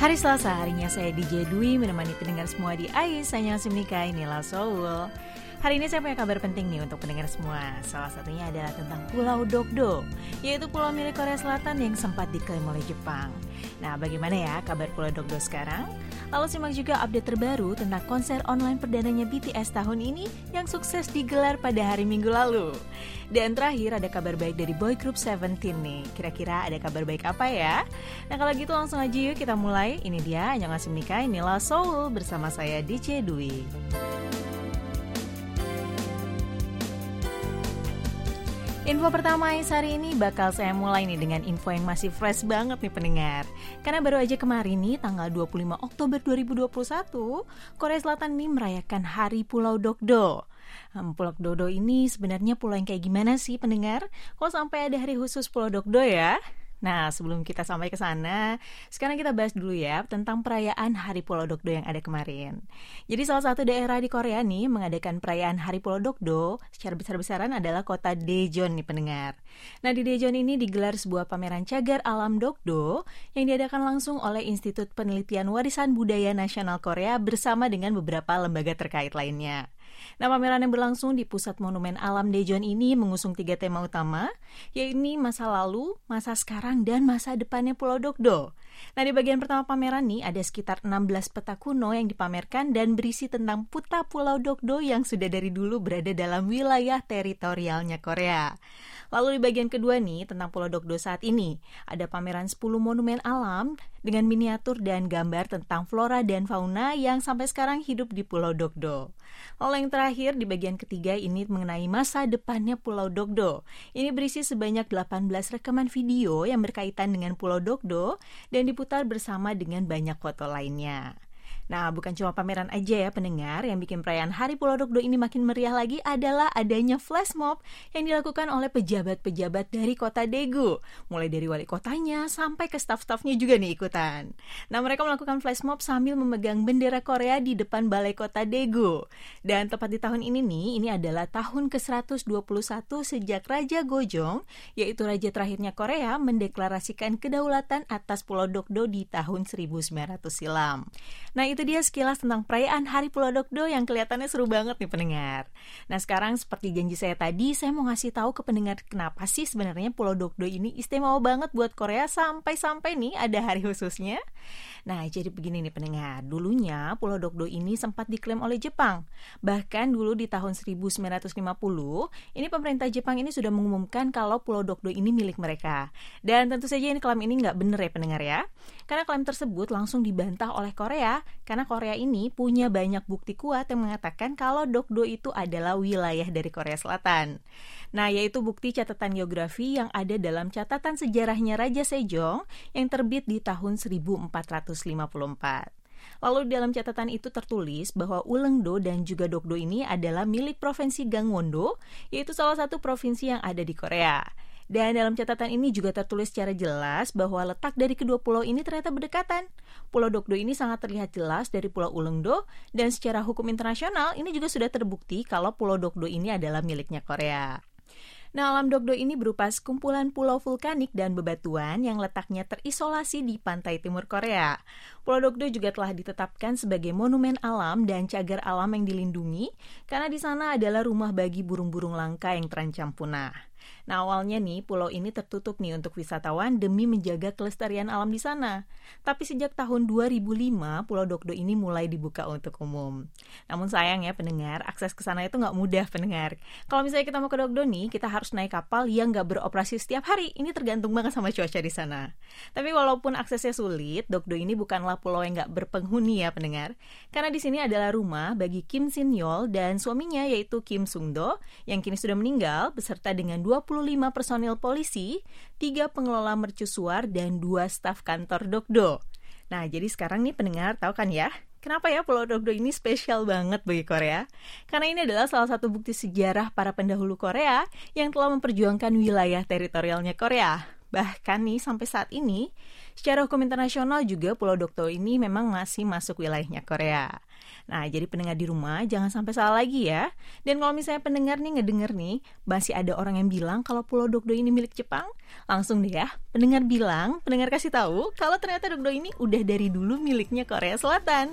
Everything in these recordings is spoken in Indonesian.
Hari Selasa, harinya saya DJ Dwi menemani pendengar semua di AIS Hanya Semnika inilah Seoul. Hari ini saya punya kabar penting nih untuk pendengar semua. Salah satunya adalah tentang Pulau Dokdo, yaitu pulau milik Korea Selatan yang sempat diklaim oleh Jepang. Nah, bagaimana ya kabar Pulau Dokdo sekarang? Lalu simak juga update terbaru tentang konser online perdananya BTS tahun ini yang sukses digelar pada hari Minggu lalu. Dan terakhir ada kabar baik dari boy group Seventeen nih. Kira-kira ada kabar baik apa ya? Nah kalau gitu langsung aja yuk kita mulai. Ini dia Annyeonghaseyo Nika, inilah Soul bersama saya DJ Dwi. Info pertama hari ini bakal saya mulai nih dengan info yang masih fresh banget nih pendengar. Karena baru aja kemarin nih tanggal 25 Oktober 2021, Korea Selatan nih merayakan Hari Pulau Dokdo. Hmm, pulau Dokdo ini sebenarnya pulau yang kayak gimana sih pendengar? Kok sampai ada hari khusus Pulau Dokdo ya? Nah, sebelum kita sampai ke sana, sekarang kita bahas dulu ya tentang perayaan Hari Pulau Dokdo yang ada kemarin. Jadi salah satu daerah di Korea nih mengadakan perayaan Hari Pulau Dokdo secara besar-besaran adalah kota Daejeon nih pendengar. Nah, di Daejeon ini digelar sebuah pameran cagar alam Dokdo yang diadakan langsung oleh Institut Penelitian Warisan Budaya Nasional Korea bersama dengan beberapa lembaga terkait lainnya. Nah, pameran yang berlangsung di Pusat Monumen Alam Daejeon ini mengusung tiga tema utama, yaitu masa lalu, masa sekarang, dan masa depannya Pulau Dokdo. Nah, di bagian pertama pameran nih ada sekitar 16 peta kuno yang dipamerkan dan berisi tentang puta Pulau Dokdo yang sudah dari dulu berada dalam wilayah teritorialnya Korea. Lalu di bagian kedua nih tentang Pulau Dokdo saat ini, ada pameran 10 monumen alam dengan miniatur dan gambar tentang flora dan fauna yang sampai sekarang hidup di Pulau Dokdo. Lalu yang terakhir di bagian ketiga ini mengenai masa depannya Pulau Dokdo. Ini berisi sebanyak 18 rekaman video yang berkaitan dengan Pulau Dokdo dan diputar bersama dengan banyak foto lainnya. Nah, bukan cuma pameran aja ya pendengar, yang bikin perayaan Hari Pulau Dokdo ini makin meriah lagi adalah adanya flash mob yang dilakukan oleh pejabat-pejabat dari kota Daegu. Mulai dari wali kotanya sampai ke staff-staffnya juga nih ikutan. Nah, mereka melakukan flash mob sambil memegang bendera Korea di depan balai kota Daegu. Dan tepat di tahun ini nih, ini adalah tahun ke-121 sejak Raja Gojong, yaitu raja terakhirnya Korea, mendeklarasikan kedaulatan atas Pulau Dokdo di tahun 1900 silam. Nah, itu itu dia sekilas tentang perayaan Hari Pulau Dokdo yang kelihatannya seru banget nih pendengar. Nah sekarang seperti janji saya tadi, saya mau ngasih tahu ke pendengar kenapa sih sebenarnya Pulau Dokdo ini istimewa banget buat Korea sampai-sampai nih ada hari khususnya. Nah jadi begini nih pendengar, dulunya Pulau Dokdo ini sempat diklaim oleh Jepang. Bahkan dulu di tahun 1950, ini pemerintah Jepang ini sudah mengumumkan kalau Pulau Dokdo ini milik mereka. Dan tentu saja ini klaim ini nggak bener ya pendengar ya. Karena klaim tersebut langsung dibantah oleh Korea karena Korea ini punya banyak bukti kuat yang mengatakan kalau Dokdo itu adalah wilayah dari Korea Selatan. Nah, yaitu bukti catatan geografi yang ada dalam catatan sejarahnya Raja Sejong yang terbit di tahun 1454. Lalu dalam catatan itu tertulis bahwa Ulengdo dan juga Dokdo ini adalah milik Provinsi Gangwon-do, yaitu salah satu provinsi yang ada di Korea. Dan dalam catatan ini juga tertulis secara jelas bahwa letak dari kedua pulau ini ternyata berdekatan. Pulau Dokdo ini sangat terlihat jelas dari Pulau Ulengdo dan secara hukum internasional ini juga sudah terbukti kalau Pulau Dokdo ini adalah miliknya Korea. Nah, alam Dokdo ini berupa sekumpulan pulau vulkanik dan bebatuan yang letaknya terisolasi di pantai timur Korea. Pulau Dokdo juga telah ditetapkan sebagai monumen alam dan cagar alam yang dilindungi karena di sana adalah rumah bagi burung-burung langka yang terancam punah. Nah awalnya nih pulau ini tertutup nih untuk wisatawan demi menjaga kelestarian alam di sana. Tapi sejak tahun 2005 Pulau Dokdo ini mulai dibuka untuk umum. Namun sayang ya pendengar, akses ke sana itu nggak mudah pendengar. Kalau misalnya kita mau ke Dokdo nih, kita harus naik kapal yang nggak beroperasi setiap hari. Ini tergantung banget sama cuaca di sana. Tapi walaupun aksesnya sulit, Dokdo ini bukanlah pulau yang nggak berpenghuni ya pendengar. Karena di sini adalah rumah bagi Kim Sin Yol dan suaminya yaitu Kim Sung Do yang kini sudah meninggal beserta dengan 20 25 personil polisi, 3 pengelola mercusuar, dan 2 staf kantor Dokdo. Nah, jadi sekarang nih pendengar tahu kan ya, kenapa ya Pulau Dokdo ini spesial banget bagi Korea? Karena ini adalah salah satu bukti sejarah para pendahulu Korea yang telah memperjuangkan wilayah teritorialnya Korea. Bahkan nih sampai saat ini, secara hukum internasional juga Pulau Dokdo ini memang masih masuk wilayahnya Korea. Nah, jadi pendengar di rumah jangan sampai salah lagi ya. Dan kalau misalnya pendengar nih ngedenger nih, masih ada orang yang bilang kalau Pulau Dokdo ini milik Jepang, langsung deh ya, pendengar bilang, pendengar kasih tahu kalau ternyata Dokdo ini udah dari dulu miliknya Korea Selatan.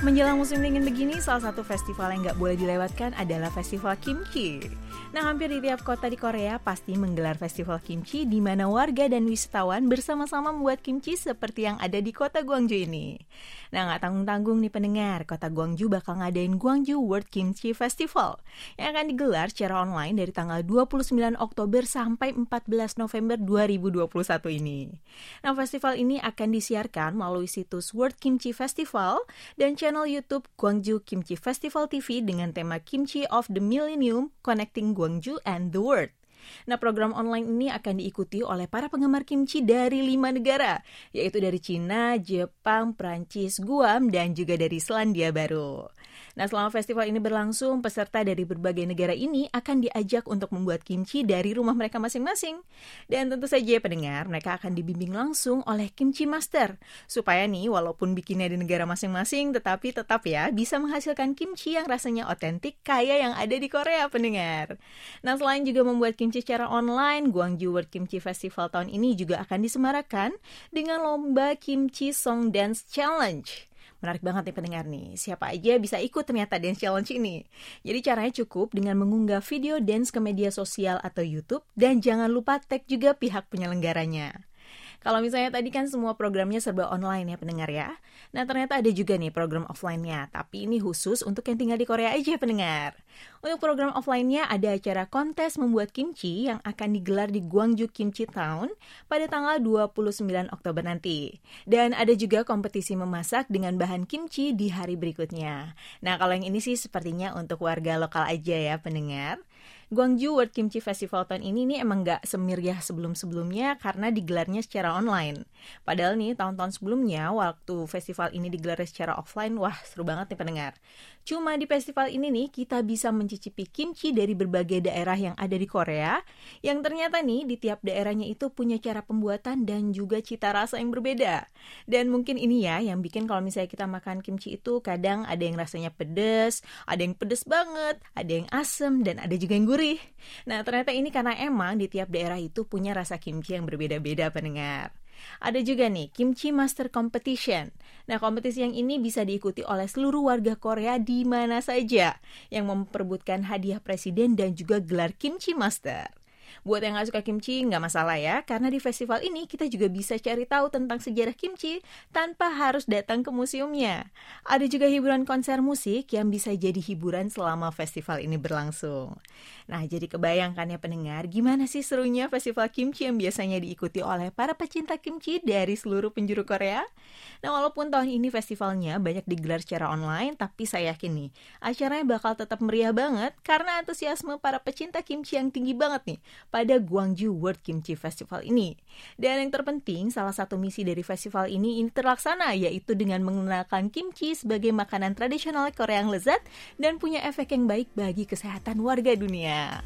Menjelang musim dingin begini, salah satu festival yang nggak boleh dilewatkan adalah Festival Kimchi. Nah, hampir di tiap kota di Korea pasti menggelar festival kimchi di mana warga dan wisatawan bersama-sama membuat kimchi seperti yang ada di kota Gwangju ini. Nah, nggak tanggung-tanggung nih pendengar, kota Gwangju bakal ngadain Gwangju World Kimchi Festival yang akan digelar secara online dari tanggal 29 Oktober sampai 14 November 2021 ini. Nah, festival ini akan disiarkan melalui situs World Kimchi Festival dan channel YouTube Gwangju Kimchi Festival TV dengan tema Kimchi of the Millennium Connecting Gwangju and the World. Nah, program online ini akan diikuti oleh para penggemar kimchi dari lima negara, yaitu dari Cina, Jepang, Prancis, Guam, dan juga dari Selandia Baru. Nah, selama festival ini berlangsung, peserta dari berbagai negara ini akan diajak untuk membuat kimchi dari rumah mereka masing-masing. Dan tentu saja pendengar, mereka akan dibimbing langsung oleh kimchi master. Supaya nih, walaupun bikinnya di negara masing-masing, tetapi tetap ya bisa menghasilkan kimchi yang rasanya otentik kayak yang ada di Korea, pendengar. Nah, selain juga membuat kimchi secara online, Gwangju World Kimchi Festival tahun ini juga akan disemarakan dengan lomba Kimchi Song Dance Challenge. Menarik banget nih pendengar nih, siapa aja bisa ikut ternyata dance challenge ini. Jadi caranya cukup dengan mengunggah video dance ke media sosial atau YouTube dan jangan lupa tag juga pihak penyelenggaranya. Kalau misalnya tadi kan semua programnya serba online ya pendengar ya. Nah ternyata ada juga nih program offline-nya, tapi ini khusus untuk yang tinggal di Korea aja pendengar. Untuk program offline-nya ada acara kontes membuat kimchi yang akan digelar di Gwangju Kimchi Town pada tanggal 29 Oktober nanti. Dan ada juga kompetisi memasak dengan bahan kimchi di hari berikutnya. Nah kalau yang ini sih sepertinya untuk warga lokal aja ya pendengar. Gwangju World Kimchi Festival tahun ini nih emang gak semiriah sebelum-sebelumnya karena digelarnya secara online. Padahal nih tahun-tahun sebelumnya waktu festival ini digelar secara offline, wah seru banget nih pendengar. Cuma di festival ini nih kita bisa mencicipi kimchi dari berbagai daerah yang ada di Korea yang ternyata nih di tiap daerahnya itu punya cara pembuatan dan juga cita rasa yang berbeda. Dan mungkin ini ya yang bikin kalau misalnya kita makan kimchi itu kadang ada yang rasanya pedes, ada yang pedes banget, ada yang asem dan ada juga yang gurih. Nah, ternyata ini karena emang di tiap daerah itu punya rasa kimchi yang berbeda-beda pendengar. Ada juga nih Kimchi Master Competition. Nah, kompetisi yang ini bisa diikuti oleh seluruh warga Korea di mana saja yang memperebutkan hadiah presiden dan juga gelar Kimchi Master. Buat yang gak suka kimchi, nggak masalah ya, karena di festival ini kita juga bisa cari tahu tentang sejarah kimchi tanpa harus datang ke museumnya. Ada juga hiburan konser musik yang bisa jadi hiburan selama festival ini berlangsung. Nah, jadi kebayangkan ya pendengar, gimana sih serunya festival kimchi yang biasanya diikuti oleh para pecinta kimchi dari seluruh penjuru Korea? Nah, walaupun tahun ini festivalnya banyak digelar secara online, tapi saya yakin nih, acaranya bakal tetap meriah banget karena antusiasme para pecinta kimchi yang tinggi banget nih pada Gwangju World Kimchi Festival ini. Dan yang terpenting, salah satu misi dari festival ini ini terlaksana, yaitu dengan mengenalkan kimchi sebagai makanan tradisional Korea yang lezat dan punya efek yang baik bagi kesehatan warga dunia.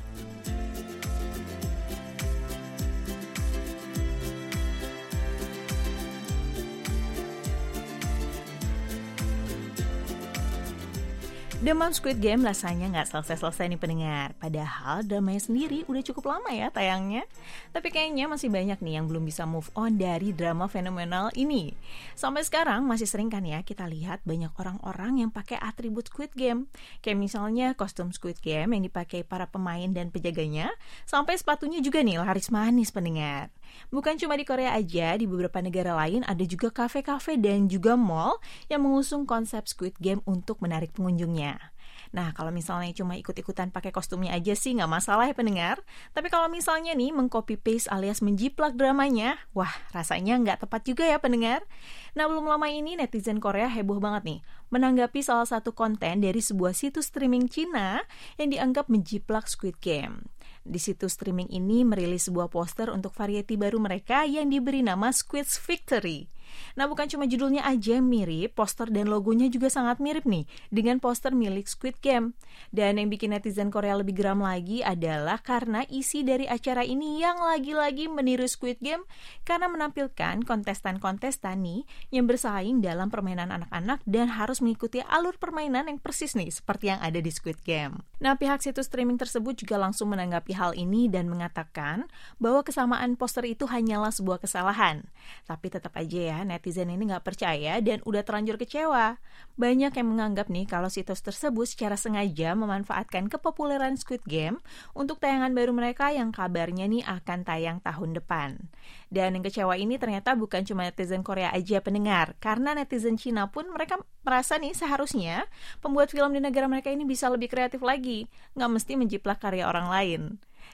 Demam Squid Game rasanya nggak selesai-selesai nih pendengar. Padahal dramanya sendiri udah cukup lama ya tayangnya. Tapi kayaknya masih banyak nih yang belum bisa move on dari drama fenomenal ini. Sampai sekarang masih sering kan ya kita lihat banyak orang-orang yang pakai atribut Squid Game. Kayak misalnya kostum Squid Game yang dipakai para pemain dan penjaganya. Sampai sepatunya juga nih laris manis pendengar. Bukan cuma di Korea aja, di beberapa negara lain ada juga kafe-kafe dan juga mall yang mengusung konsep Squid Game untuk menarik pengunjungnya. Nah, kalau misalnya cuma ikut-ikutan pakai kostumnya aja sih nggak masalah ya pendengar. Tapi kalau misalnya nih mengcopy paste alias menjiplak dramanya, wah rasanya nggak tepat juga ya pendengar. Nah, belum lama ini netizen Korea heboh banget nih menanggapi salah satu konten dari sebuah situs streaming Cina yang dianggap menjiplak Squid Game. Di situs streaming ini merilis sebuah poster untuk variety baru mereka yang diberi nama Squid's Victory. Nah, bukan cuma judulnya aja yang mirip, poster dan logonya juga sangat mirip nih dengan poster milik Squid Game. Dan yang bikin netizen Korea lebih geram lagi adalah karena isi dari acara ini yang lagi-lagi meniru Squid Game karena menampilkan kontestan-kontestan nih yang bersaing dalam permainan anak-anak dan harus mengikuti alur permainan yang persis nih seperti yang ada di Squid Game. Nah, pihak situs streaming tersebut juga langsung menanggapi hal ini dan mengatakan bahwa kesamaan poster itu hanyalah sebuah kesalahan. Tapi tetap aja ya, netizen ini nggak percaya dan udah terlanjur kecewa. Banyak yang menganggap nih kalau situs tersebut secara sengaja memanfaatkan kepopuleran Squid Game untuk tayangan baru mereka yang kabarnya nih akan tayang tahun depan. Dan yang kecewa ini ternyata bukan cuma netizen Korea aja pendengar, karena netizen Cina pun mereka merasa nih seharusnya pembuat film di negara mereka ini bisa lebih kreatif lagi, nggak mesti menjiplak karya orang lain.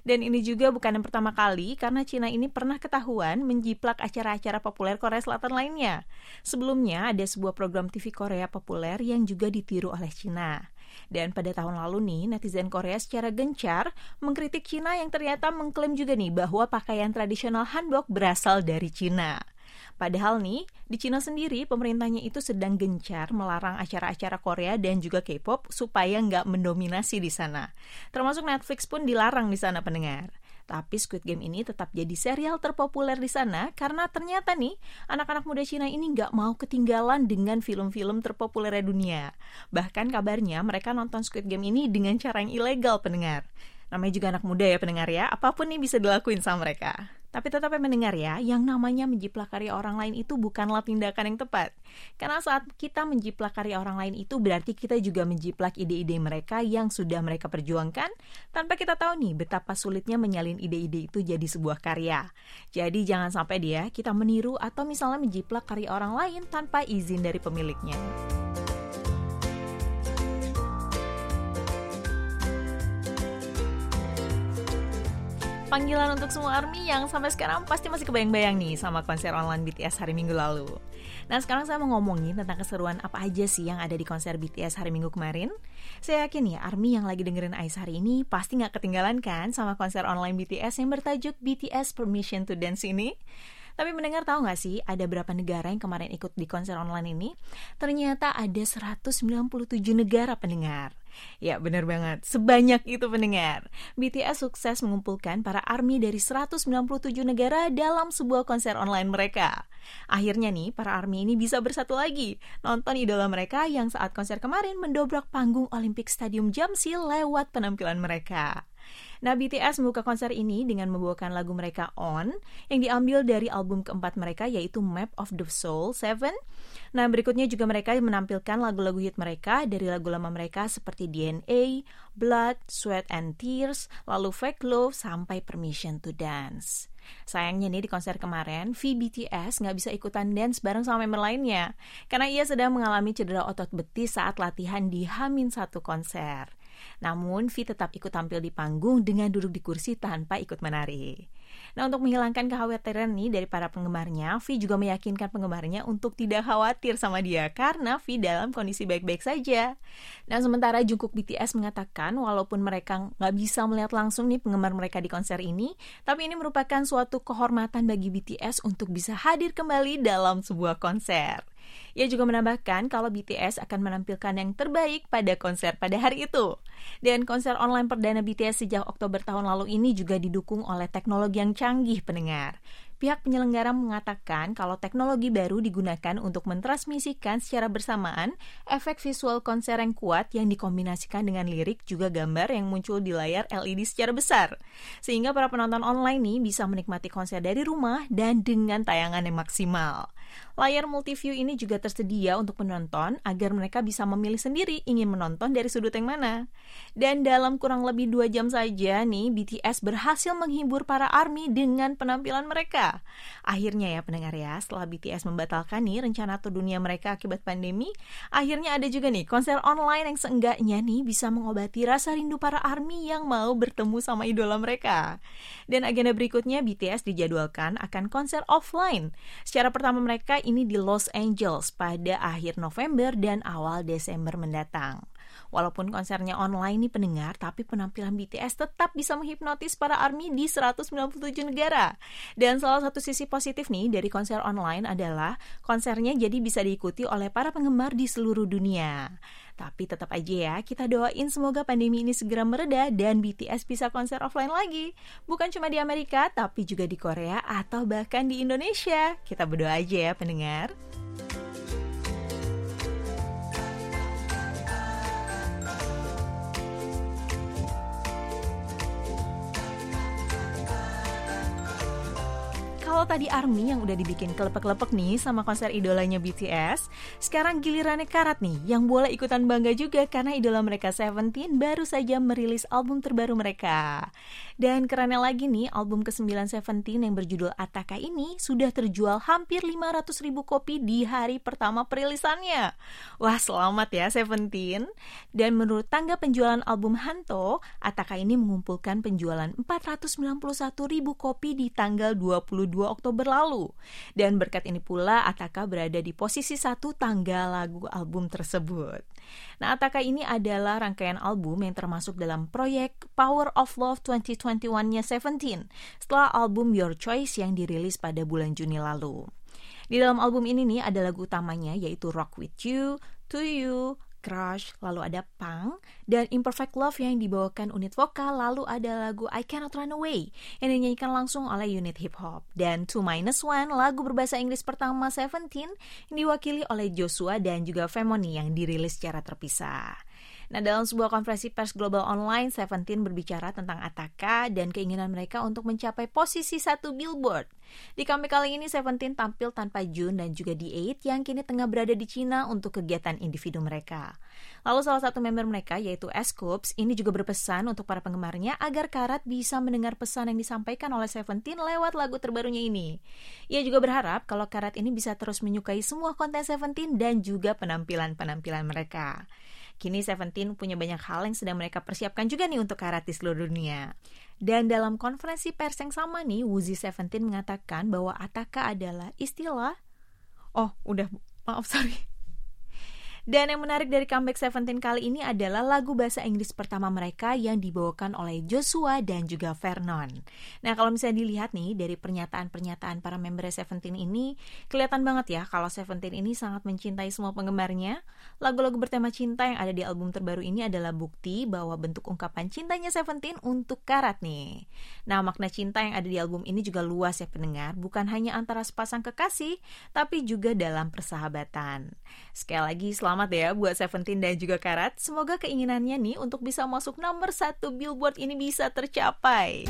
Dan ini juga bukan yang pertama kali karena Cina ini pernah ketahuan menjiplak acara-acara populer Korea Selatan lainnya. Sebelumnya ada sebuah program TV Korea populer yang juga ditiru oleh Cina. Dan pada tahun lalu nih, netizen Korea secara gencar mengkritik Cina yang ternyata mengklaim juga nih bahwa pakaian tradisional hanbok berasal dari Cina. Padahal nih, di Cina sendiri pemerintahnya itu sedang gencar melarang acara-acara Korea dan juga K-pop supaya nggak mendominasi di sana. Termasuk Netflix pun dilarang di sana pendengar. Tapi Squid Game ini tetap jadi serial terpopuler di sana karena ternyata nih anak-anak muda Cina ini nggak mau ketinggalan dengan film-film terpopuler dunia. Bahkan kabarnya mereka nonton Squid Game ini dengan cara yang ilegal pendengar. Namanya juga anak muda ya pendengar ya, apa pun nih bisa dilakuin sama mereka. Tapi tetap mendengar ya, yang namanya menjiplak karya orang lain itu bukanlah tindakan yang tepat. Karena saat kita menjiplak karya orang lain itu berarti kita juga menjiplak ide-ide mereka yang sudah mereka perjuangkan tanpa kita tahu nih betapa sulitnya menyalin ide-ide itu jadi sebuah karya. Jadi jangan sampai dia kita meniru atau misalnya menjiplak karya orang lain tanpa izin dari pemiliknya. Panggilan untuk semua ARMY yang sampai sekarang pasti masih kebayang-bayang nih sama konser online BTS hari Minggu lalu. Nah sekarang saya mau ngomongin tentang keseruan apa aja sih yang ada di konser BTS hari Minggu kemarin. Saya yakin ya ARMY yang lagi dengerin Ais hari ini pasti nggak ketinggalan kan sama konser online BTS yang bertajuk BTS Permission to Dance ini. Tapi mendengar tahu nggak sih ada berapa negara yang kemarin ikut di konser online ini? Ternyata ada 197 negara pendengar. Ya benar banget, sebanyak itu pendengar. BTS sukses mengumpulkan para ARMY dari 197 negara dalam sebuah konser online mereka. Akhirnya nih, para ARMY ini bisa bersatu lagi, nonton idola mereka yang saat konser kemarin mendobrak panggung Olympic Stadium Jamsil lewat penampilan mereka. Nah, BTS membuka konser ini dengan membawakan lagu mereka On yang diambil dari album keempat mereka yaitu Map of the Soul 7. Nah, berikutnya juga mereka menampilkan lagu-lagu hit mereka dari lagu lama mereka seperti DNA, Blood, Sweat and Tears, lalu Fake Love sampai Permission to Dance. Sayangnya nih di konser kemarin, V BTS nggak bisa ikutan dance bareng sama member lainnya karena ia sedang mengalami cedera otot betis saat latihan di Hamin satu konser. Namun, V tetap ikut tampil di panggung dengan duduk di kursi tanpa ikut menari. Nah, untuk menghilangkan kekhawatiran nih dari para penggemarnya, V juga meyakinkan penggemarnya untuk tidak khawatir sama dia karena V dalam kondisi baik-baik saja. Nah, sementara Jungkook BTS mengatakan walaupun mereka nggak bisa melihat langsung nih penggemar mereka di konser ini, tapi ini merupakan suatu kehormatan bagi BTS untuk bisa hadir kembali dalam sebuah konser. Ia juga menambahkan kalau BTS akan menampilkan yang terbaik pada konser pada hari itu. Dan konser online perdana BTS sejak Oktober tahun lalu ini juga didukung oleh teknologi yang canggih pendengar pihak penyelenggara mengatakan kalau teknologi baru digunakan untuk mentransmisikan secara bersamaan efek visual konser yang kuat yang dikombinasikan dengan lirik juga gambar yang muncul di layar LED secara besar. Sehingga para penonton online ini bisa menikmati konser dari rumah dan dengan tayangan yang maksimal. Layar multiview ini juga tersedia untuk penonton agar mereka bisa memilih sendiri ingin menonton dari sudut yang mana. Dan dalam kurang lebih dua jam saja nih, BTS berhasil menghibur para ARMY dengan penampilan mereka. Akhirnya ya pendengar ya, setelah BTS membatalkan nih rencana tur dunia mereka akibat pandemi, akhirnya ada juga nih konser online yang seenggaknya nih bisa mengobati rasa rindu para ARMY yang mau bertemu sama idola mereka. Dan agenda berikutnya BTS dijadwalkan akan konser offline. Secara pertama mereka ini di Los Angeles pada akhir November dan awal Desember mendatang. Walaupun konsernya online nih pendengar, tapi penampilan BTS tetap bisa menghipnotis para ARMY di 197 negara. Dan salah satu sisi positif nih dari konser online adalah konsernya jadi bisa diikuti oleh para penggemar di seluruh dunia. Tapi tetap aja ya, kita doain semoga pandemi ini segera mereda dan BTS bisa konser offline lagi. Bukan cuma di Amerika, tapi juga di Korea atau bahkan di Indonesia. Kita berdoa aja ya pendengar. Kalau tadi ARMY yang udah dibikin kelepek-kelepek nih sama konser idolanya BTS, sekarang gilirannya Karat nih yang boleh ikutan bangga juga karena idola mereka Seventeen baru saja merilis album terbaru mereka. Dan kerennya lagi nih, album ke-9 Seventeen yang berjudul Ataka ini sudah terjual hampir 500 ribu kopi di hari pertama perilisannya. Wah, selamat ya Seventeen. Dan menurut tangga penjualan album Hanto, Ataka ini mengumpulkan penjualan 491 ribu kopi di tanggal 22 Oktober lalu. Dan berkat ini pula Ataka berada di posisi satu tanggal lagu album tersebut. Nah, Ataka ini adalah rangkaian album yang termasuk dalam proyek Power of Love 2021-nya Seventeen setelah album Your Choice yang dirilis pada bulan Juni lalu. Di dalam album ini nih ada lagu utamanya yaitu Rock With You, To You, Crush, lalu ada Punk, dan Imperfect Love yang dibawakan unit vokal, lalu ada lagu I Cannot Run Away yang dinyanyikan langsung oleh unit hip hop. Dan Two Minus One, lagu berbahasa Inggris pertama Seventeen yang diwakili oleh Joshua dan juga Femoni yang dirilis secara terpisah. Nah, dalam sebuah konferensi pers global online, Seventeen berbicara tentang Ataka dan keinginan mereka untuk mencapai posisi satu billboard. Di comeback kali ini, Seventeen tampil tanpa Jun dan juga D8 yang kini tengah berada di Cina untuk kegiatan individu mereka. Lalu salah satu member mereka, yaitu Scoops, ini juga berpesan untuk para penggemarnya agar Karat bisa mendengar pesan yang disampaikan oleh Seventeen lewat lagu terbarunya ini. Ia juga berharap kalau Karat ini bisa terus menyukai semua konten Seventeen dan juga penampilan-penampilan mereka. Kini Seventeen punya banyak hal yang sedang mereka persiapkan juga nih untuk karat di seluruh dunia. Dan dalam konferensi pers yang sama nih, Wuzi Seventeen mengatakan bahwa Ataka adalah istilah Oh, udah maaf sorry dan yang menarik dari comeback Seventeen kali ini adalah lagu bahasa Inggris pertama mereka yang dibawakan oleh Joshua dan juga Vernon. Nah kalau misalnya dilihat nih dari pernyataan-pernyataan para member Seventeen ini, kelihatan banget ya kalau Seventeen ini sangat mencintai semua penggemarnya. Lagu-lagu bertema cinta yang ada di album terbaru ini adalah bukti bahwa bentuk ungkapan cintanya Seventeen untuk Karat nih. Nah makna cinta yang ada di album ini juga luas ya pendengar, bukan hanya antara sepasang kekasih, tapi juga dalam persahabatan. Sekali lagi selamat selamat ya buat Seventeen dan juga Karat. Semoga keinginannya nih untuk bisa masuk nomor satu Billboard ini bisa tercapai.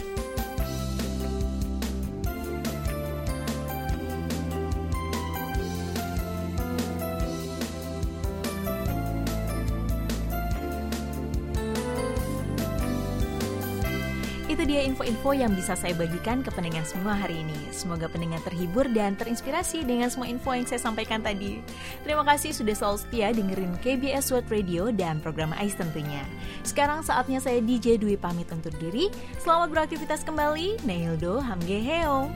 Dia info-info yang bisa saya bagikan ke pendengar semua hari ini. Semoga pendengar terhibur dan terinspirasi dengan semua info yang saya sampaikan tadi. Terima kasih sudah selalu setia dengerin KBS World Radio dan program AIS tentunya. Sekarang saatnya saya DJ Dwi pamit untuk diri. Selamat beraktivitas kembali. Naildo Hamge Heo.